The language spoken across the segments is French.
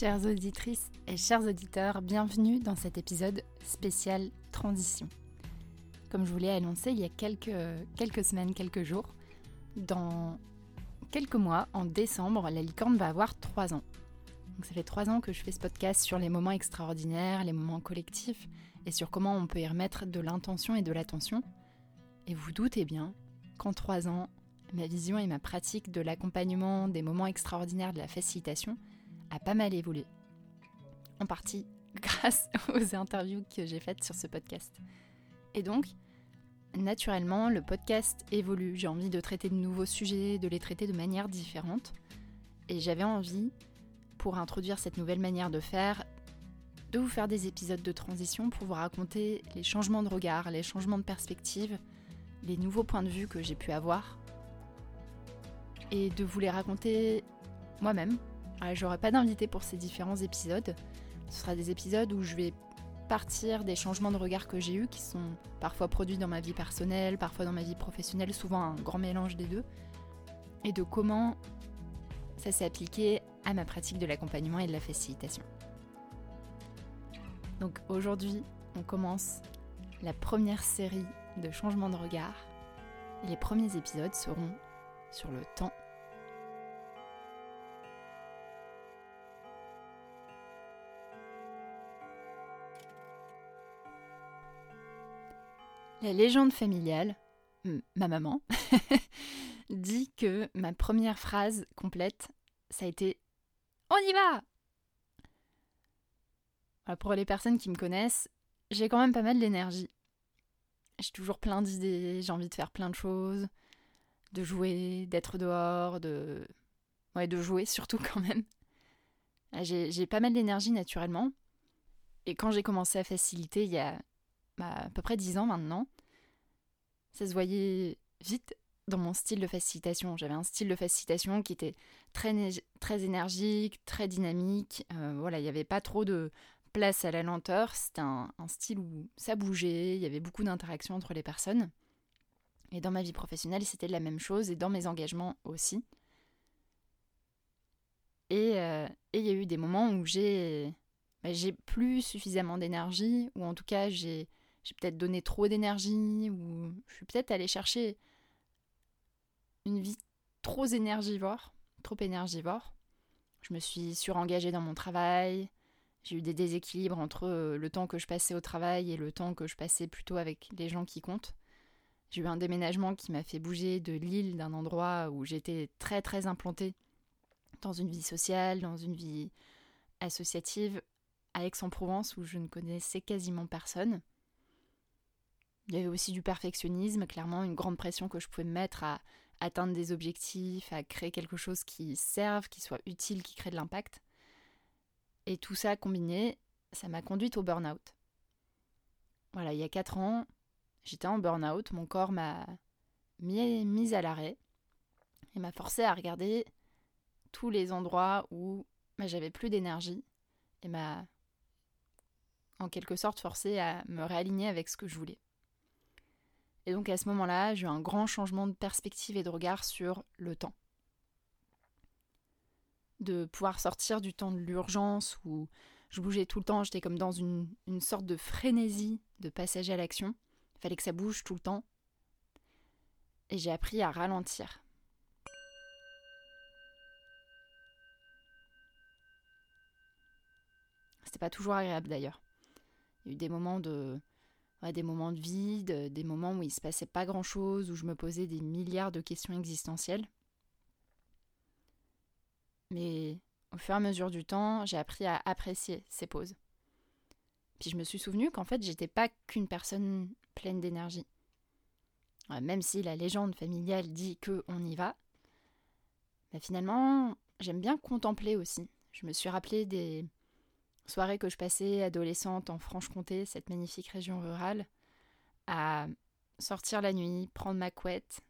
Chères auditrices et chers auditeurs, bienvenue dans cet épisode spécial transition. Comme je vous l'ai annoncé il y a quelques, quelques semaines, quelques jours, dans quelques mois, en décembre, la licorne va avoir 3 ans. Donc ça fait 3 ans que je fais ce podcast sur les moments extraordinaires, les moments collectifs, et sur comment on peut y remettre de l'intention et de l'attention. Et vous doutez bien qu'en 3 ans, ma vision et ma pratique de l'accompagnement des moments extraordinaires de la facilitation a pas mal évolué. En partie grâce aux interviews que j'ai faites sur ce podcast. Et donc, naturellement, le podcast évolue. J'ai envie de traiter de nouveaux sujets, de les traiter de manière différente. Et j'avais envie, pour introduire cette nouvelle manière de faire, de vous faire des épisodes de transition pour vous raconter les changements de regard, les changements de perspective, les nouveaux points de vue que j'ai pu avoir et de vous les raconter moi-même. J'aurai pas d'invité pour ces différents épisodes. Ce sera des épisodes où je vais partir des changements de regard que j'ai eus, qui sont parfois produits dans ma vie personnelle, parfois dans ma vie professionnelle, souvent un grand mélange des deux, et de comment ça s'est appliqué à ma pratique de l'accompagnement et de la facilitation. Donc aujourd'hui, on commence la première série de changements de regard, les premiers épisodes seront sur le temps. La légende familiale, ma maman, dit que ma première phrase complète, ça a été On y va Pour les personnes qui me connaissent, j'ai quand même pas mal d'énergie. J'ai toujours plein d'idées, j'ai envie de faire plein de choses, de jouer, d'être dehors, de. Ouais, de jouer surtout quand même. J'ai pas mal d'énergie naturellement. Et quand j'ai commencé à faciliter il y a bah, à peu près 10 ans maintenant, ça se voyait vite dans mon style de facilitation. J'avais un style de facilitation qui était très, énergique, très dynamique. Euh, voilà, il n'y avait pas trop de place à la lenteur. C'était un, style où ça bougeait, il y avait beaucoup d'interactions entre les personnes. Et dans ma vie professionnelle, c'était la même chose, et dans mes engagements aussi. Et euh, il y a eu des moments où bah, j'ai plus suffisamment d'énergie, ou en tout cas j'ai peut-être donné trop d'énergie, ou je suis peut-être allée chercher une vie trop énergivore, trop énergivore. Je me suis surengagée dans mon travail, j'ai eu des déséquilibres entre euh, le temps que je passais au travail et le temps que je passais plutôt avec les gens qui comptent. J'ai eu un déménagement qui m'a fait bouger de l'île d'un endroit où j'étais très très implantée dans une vie sociale, dans une vie associative, à Aix-en-Provence où je ne connaissais quasiment personne. Il y avait aussi du perfectionnisme, clairement une grande pression que je pouvais me mettre à atteindre des objectifs, à créer quelque chose qui serve, qui soit utile, qui crée de l'impact. Et tout ça combiné, ça m'a conduite au burn-out. Voilà, il y a 4 ans, J'étais en burn-out, mon corps m'a mis, à l'arrêt et m'a forcé à regarder tous les endroits où bah, j'avais plus d'énergie et m'a en quelque sorte forcé à me réaligner avec ce que je voulais. Et donc à ce moment-là, j'ai eu un grand changement de perspective et de regard sur le temps. De pouvoir sortir du temps de l'urgence où je bougeais tout le temps, j'étais comme dans une, sorte de frénésie de passage à l'action fallait que ça bouge tout le temps. Et j'ai appris à ralentir. C'était pas toujours agréable d'ailleurs. Il y a eu des moments de des moments de vide, des moments où il se passait pas grand-chose, où je me posais des milliards de questions existentielles. Mais au fur et à mesure du temps, j'ai appris à apprécier ces pauses. Puis je me suis souvenu qu'en fait, j'étais pas qu'une personne pleine d'énergie. Même si la légende familiale dit que on y va, bah, finalement, j'aime bien contempler aussi. Je me suis rappelé des soirées que je passais adolescente en Franche-Comté, cette magnifique région rurale, à sortir la nuit, prendre ma couette,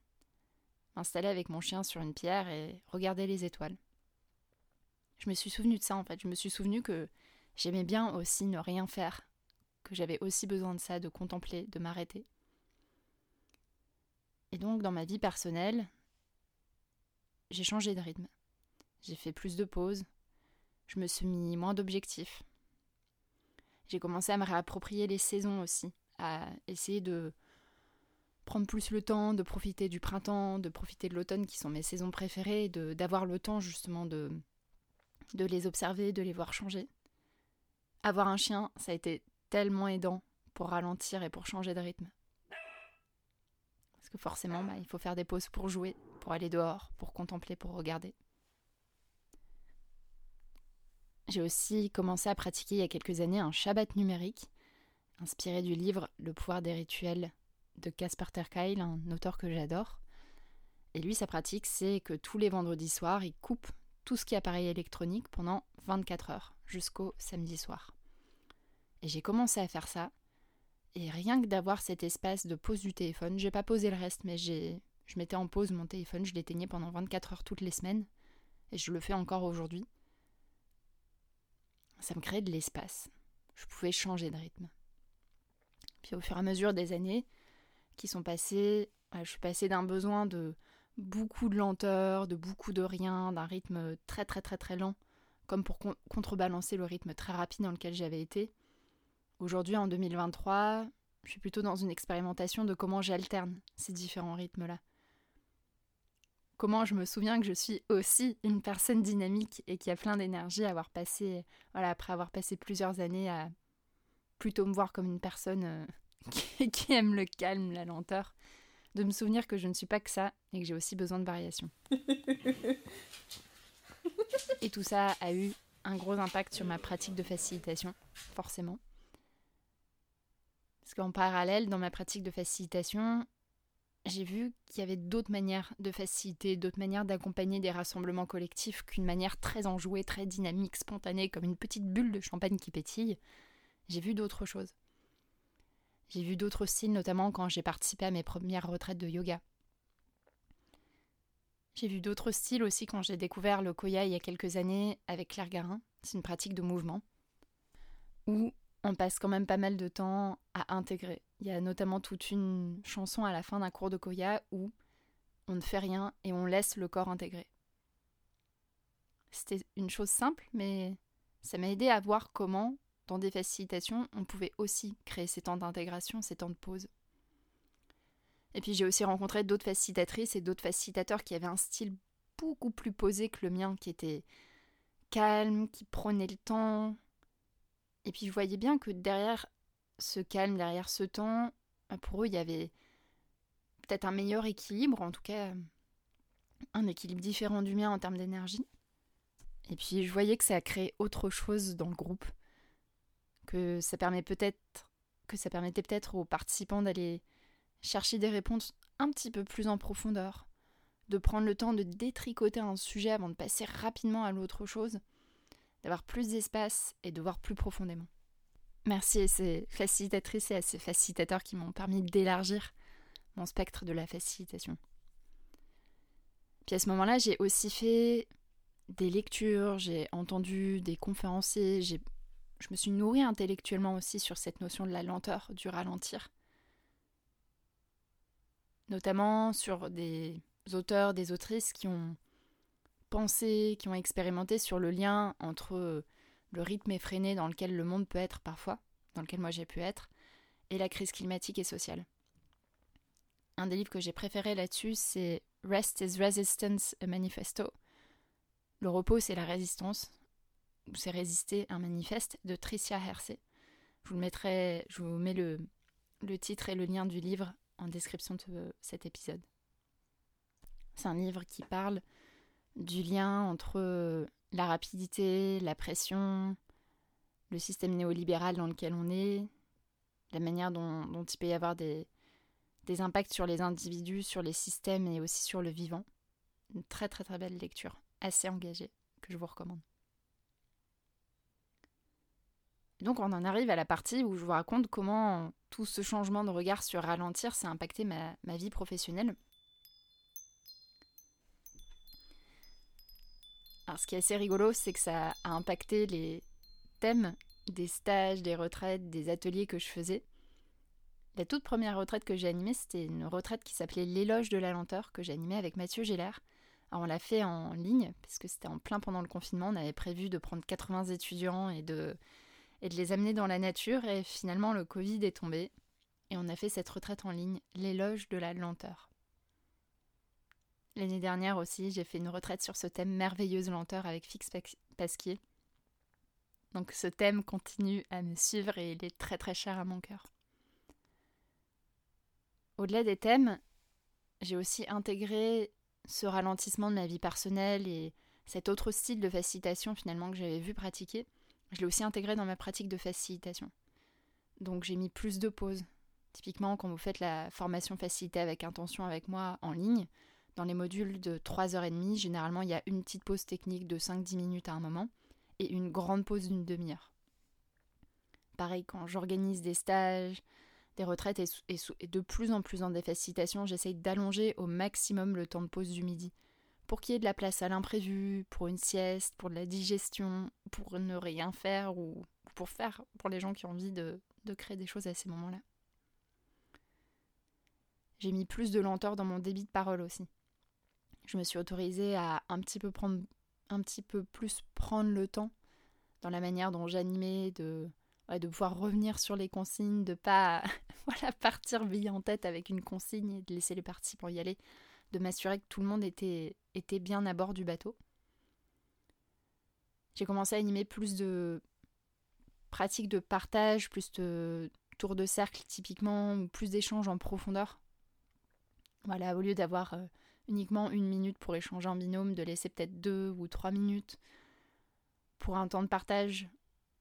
m'installer avec mon chien sur une pierre et regarder les étoiles. Je me suis souvenu de ça en fait. Je me suis souvenu que j'aimais bien aussi ne rien faire que j'avais aussi besoin de ça, de contempler, de m'arrêter. Et donc dans ma vie personnelle, j'ai changé de rythme. J'ai fait plus de pauses. Je me suis mis moins d'objectifs. J'ai commencé à me réapproprier les saisons aussi, à essayer de prendre plus le temps, de profiter du printemps, de profiter de l'automne qui sont mes saisons préférées, d'avoir le temps justement de, de les observer, de les voir changer. Avoir un chien, ça a été tellement aidant pour ralentir et pour changer de rythme. Parce que forcément, bah, il faut faire des pauses pour jouer, pour aller dehors, pour contempler, pour regarder. J'ai aussi commencé à pratiquer il y a quelques années un Shabbat numérique, inspiré du livre Le pouvoir des rituels de Casper Terkeil, un auteur que j'adore. Et lui, sa pratique, c'est que tous les vendredis soirs, il coupe tout ce qui est appareil électronique pendant 24 heures, jusqu'au samedi soir. Et j'ai commencé à faire ça, et rien que d'avoir cet espace de pause du téléphone, j'ai pas posé le reste, mais j'ai, je mettais en pause mon téléphone, je l'éteignais pendant 24 heures toutes les semaines, et je le fais encore aujourd'hui ça me créait de l'espace. Je pouvais changer de rythme. Puis au fur et à mesure des années qui sont passées, je suis passée d'un besoin de beaucoup de lenteur, de beaucoup de rien, d'un rythme très très très très lent, comme pour contrebalancer le rythme très rapide dans lequel j'avais été. Aujourd'hui, en 2023, je suis plutôt dans une expérimentation de comment j'alterne ces différents rythmes-là comment je me souviens que je suis aussi une personne dynamique et qui a plein d'énergie avoir passé, voilà, après avoir passé plusieurs années à plutôt me voir comme une personne euh, qui, aime le calme, la lenteur, de me souvenir que je ne suis pas que ça et que j'ai aussi besoin de variation. et tout ça a eu un gros impact sur ma pratique de facilitation, forcément. Parce qu'en parallèle, dans ma pratique de facilitation, j'ai vu qu'il y avait d'autres manières de faciliter, d'autres manières d'accompagner des rassemblements collectifs qu'une manière très enjouée, très dynamique, spontanée, comme une petite bulle de champagne qui pétille. J'ai vu d'autres choses. J'ai vu d'autres styles, notamment quand j'ai participé à mes premières retraites de yoga. J'ai vu d'autres styles aussi quand j'ai découvert le Koya il y a quelques années avec Claire Garin. C'est une pratique de mouvement. Où on passe quand même pas mal de temps à intégrer. Il y a notamment toute une chanson à la fin d'un cours de Koya où on ne fait rien et on laisse le corps intégrer. C'était une chose simple, mais ça m'a aidé à voir comment, dans des facilitations, on pouvait aussi créer ces temps d'intégration, ces temps de pause. Et puis j'ai aussi rencontré d'autres facilitatrices et d'autres facilitateurs qui avaient un style beaucoup plus posé que le mien, qui était calme, qui prenait le temps, et puis je voyais bien que derrière ce calme, derrière ce temps, bah, pour eux, il y avait peut-être un meilleur équilibre, en tout cas un équilibre différent du mien en termes d'énergie. Et puis je voyais que ça a créé autre chose dans le groupe, que ça permet peut-être que ça permettait peut-être aux participants d'aller chercher des réponses un petit peu plus en profondeur, de prendre le temps de détricoter un sujet avant de passer rapidement à l'autre chose d'avoir plus d'espace et de voir plus profondément. Merci à ces facilitatrices et à ces facilitateurs qui m'ont permis d'élargir mon spectre de la facilitation. Puis à ce moment-là, j'ai aussi fait des lectures, j'ai entendu des conférenciers, je me suis nourrie intellectuellement aussi sur cette notion de la lenteur, du ralentir. Notamment sur des auteurs, des autrices qui ont pensé, qui ont expérimenté sur le lien entre euh, le rythme effréné dans lequel le monde peut être parfois, dans lequel moi j'ai pu être, et la crise climatique et sociale. Un des livres que j'ai préféré là-dessus, c'est Rest is Resistance, a Manifesto. Le repos, c'est la résistance, ou c'est résister, un manifeste, de Tricia Hersey. Je vous, mettrai, je vous mets le, le titre et le lien du livre en description de cet épisode. C'est un livre qui parle du lien entre euh, la rapidité, la pression, le système néolibéral dans lequel on est, la manière dont, il peut y avoir des, impacts sur les individus, sur les systèmes et aussi sur le vivant. Une très très très belle lecture, assez engagée, que je vous recommande. Donc on en arrive à la partie où je vous raconte comment tout ce changement de regard sur ralentir, a impacté ma, ma vie professionnelle. Alors, ce qui est assez rigolo, c'est que ça a impacté les thèmes des stages, des retraites, des ateliers que je faisais. La toute première retraite que j'ai animée, c'était une retraite qui s'appelait L'éloge de la lenteur, que animée avec Mathieu Gélère, Alors on l'a fait en ligne, puisque c'était en plein pendant le confinement. On avait prévu de prendre 80 étudiants et de, et de les amener dans la nature. Et finalement, le Covid est tombé. Et on a fait cette retraite en ligne, l'éloge de la lenteur. L'année dernière aussi, j'ai fait une retraite sur ce thème merveilleuse lenteur avec Fix Pasquier. Donc ce thème continue à me suivre et il est très très cher à mon cœur. Au-delà des thèmes, j'ai aussi intégré ce ralentissement de ma vie personnelle et cet autre style de facilitation finalement que j'avais vu pratiquer. Je l'ai aussi intégré dans ma pratique de facilitation. Donc j'ai mis plus de pauses. Typiquement, quand vous faites la formation facilitée avec intention avec moi en ligne, dans les modules de 3h30, généralement il y a une petite pause technique de 5-10 minutes à un moment et une grande pause d'une demi-heure. Pareil, quand j'organise des stages, des retraites et, de plus en plus en des facilitations, j'essaye d'allonger au maximum le temps de pause du midi pour qu'il y ait de la place à l'imprévu, pour une sieste, pour de la digestion, pour ne rien faire ou pour faire pour les gens qui ont envie de créer des choses à ces moments-là. J'ai mis plus de lenteur dans mon débit de parole aussi. Je me suis autorisée à un petit peu plus prendre le temps dans la manière dont j'animais, de, de pouvoir revenir sur les consignes, de pas voilà, partir bille en tête avec une consigne et de laisser les participants y aller, de m'assurer que tout le monde était, était bien à bord du bateau. J'ai commencé à animer plus de pratiques de partage, plus de tours de cercle typiquement, ou plus d'échanges en profondeur. Voilà, au lieu d'avoir euh, uniquement une minute pour échanger en binôme, de laisser peut-être deux ou trois minutes pour un temps de partage,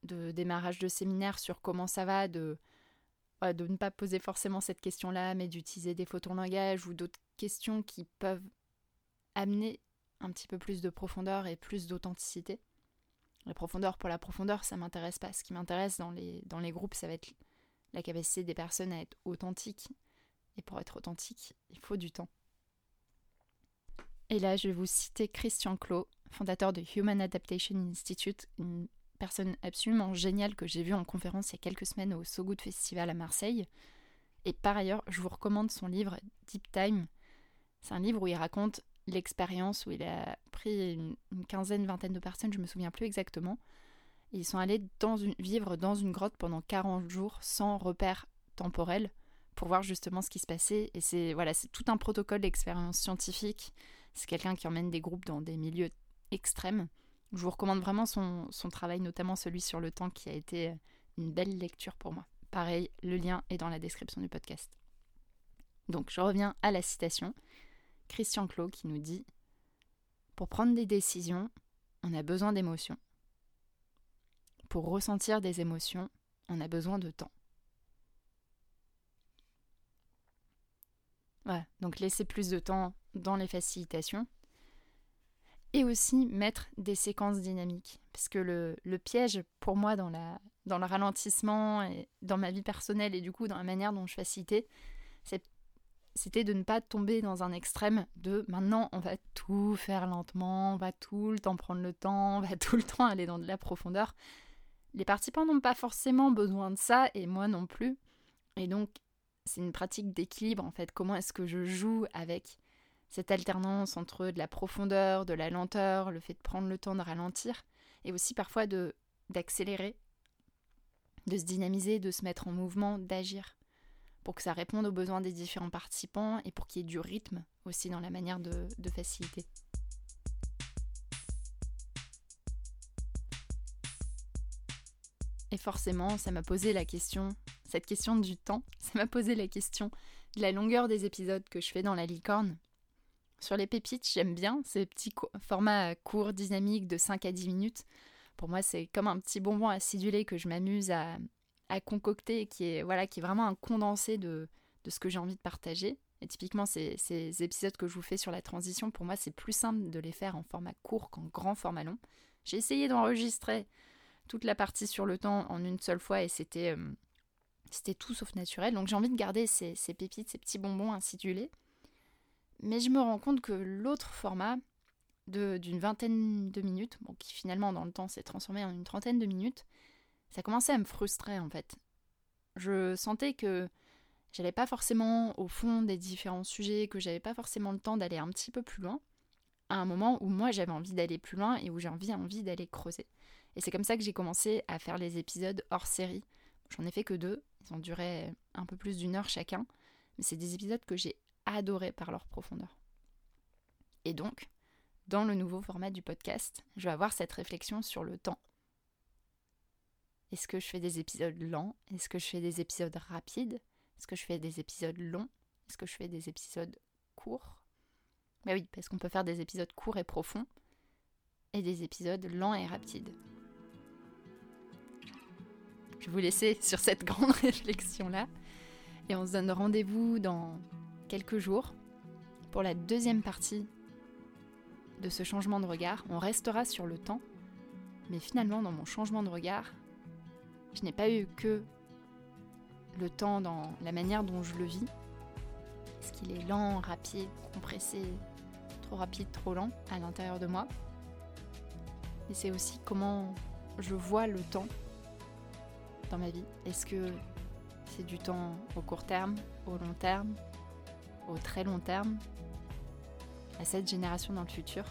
de démarrage de séminaire sur comment ça va, de, ne pas poser forcément cette question-là, mais d'utiliser des photos en langage ou d'autres questions qui peuvent amener un petit peu plus de profondeur et plus d'authenticité. La profondeur pour la profondeur, ça m'intéresse pas. Ce qui m'intéresse dans les, dans les groupes, ça va être la capacité des personnes à être authentiques. Et pour être authentique, il faut du temps. Et là, je vais vous citer Christian Clot, fondateur de Human Adaptation Institute, une personne absolument géniale que j'ai vue en conférence il y a quelques semaines au So Good Festival à Marseille. Et par ailleurs, je vous recommande son livre Deep Time. C'est un livre où il raconte l'expérience, où il a pris une, quinzaine, vingtaine de personnes, je ne me souviens plus exactement. ils sont allés vivre dans une grotte pendant 40 jours sans repère temporel pour voir justement ce qui se passait. Et c'est voilà, c'est tout un protocole d'expérience scientifique c'est quelqu'un qui emmène des groupes dans des milieux extrêmes. Je vous recommande vraiment son, travail, notamment celui sur le temps, qui a été une belle lecture pour moi. Pareil, le lien est dans la description du podcast. Donc je reviens à la citation. Christian Clot qui nous dit Pour prendre des décisions, on a besoin d'émotions. Pour ressentir des émotions, on a besoin de temps. Voilà, donc laisser plus de temps dans les facilitations. Et aussi mettre des séquences dynamiques. Parce que le, le piège pour moi dans, la, dans le ralentissement et dans ma vie personnelle et du coup dans la manière dont je facilitais, c'était de ne pas tomber dans un extrême de maintenant on va tout faire lentement, on va tout le temps prendre le temps, on va tout le temps aller dans de la profondeur. Les participants n'ont pas forcément besoin de ça et moi non plus. Et donc c'est une pratique d'équilibre en fait. Comment est-ce que je joue avec cette alternance entre de la profondeur, de la lenteur, le fait de prendre le temps de ralentir, et aussi parfois de d'accélérer, de se dynamiser, de se mettre en mouvement, d'agir, pour que ça réponde aux besoins des différents participants et pour qu'il y ait du rythme aussi dans la manière de, de faciliter. Et forcément, ça m'a posé la question, cette question du temps, ça m'a posé la question de la longueur des épisodes que je fais dans la licorne, sur les pépites, j'aime bien ces petits formats courts, dynamiques de 5 à 10 minutes. Pour moi, c'est comme un petit bonbon acidulé que je m'amuse à, concocter, qui est, voilà, qui est vraiment un condensé de, ce que j'ai envie de partager. Et typiquement, ces, ces, épisodes que je vous fais sur la transition, pour moi, c'est plus simple de les faire en format court qu'en grand format long. J'ai essayé d'enregistrer toute la partie sur le temps en une seule fois et c'était euh, tout sauf naturel. Donc j'ai envie de garder ces pépites, ces petits bonbons acidulés mais je me rends compte que l'autre format d'une vingtaine de minutes, qui finalement dans le temps s'est transformé en une trentaine de minutes, ça commençait à me frustrer en fait. Je sentais que j'allais pas forcément au fond des différents sujets, que j'avais pas forcément le temps d'aller un petit peu plus loin. à un moment où moi j'avais envie d'aller plus loin et où j'ai envie, envie d'aller creuser. Et c'est comme ça que j'ai commencé à faire les épisodes hors série. J'en ai fait que deux, ils ont duré un peu plus d'une heure chacun, mais c'est des épisodes que j'ai adorés par leur profondeur. Et donc, dans le nouveau format du podcast, je vais avoir cette réflexion sur le temps. Est-ce que je fais des épisodes lents? Est-ce que je fais des épisodes rapides? Est-ce que je fais des épisodes longs? Est-ce que je fais des épisodes courts? Bah oui, parce qu'on peut faire des épisodes courts et profonds et des épisodes lents et rapides. Je vais vous laisser sur cette grande réflexion-là. Et on se donne rendez-vous dans quelques jours pour la deuxième partie de ce changement de regard. On restera sur le temps, mais finalement dans mon changement de regard, je n'ai pas eu que le temps dans la manière dont je le vis. Est-ce qu'il est lent, rapide, compressé, trop rapide, trop lent à l'intérieur de moi. Et c'est aussi comment je vois le temps dans ma vie. Est-ce que c'est du temps au court terme, au long terme, au très long terme, à cette génération dans le futur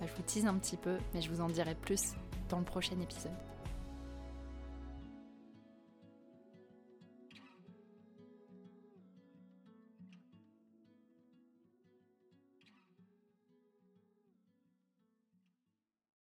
bah, Je vous tease un petit peu, mais je vous en dirai plus dans le prochain épisode.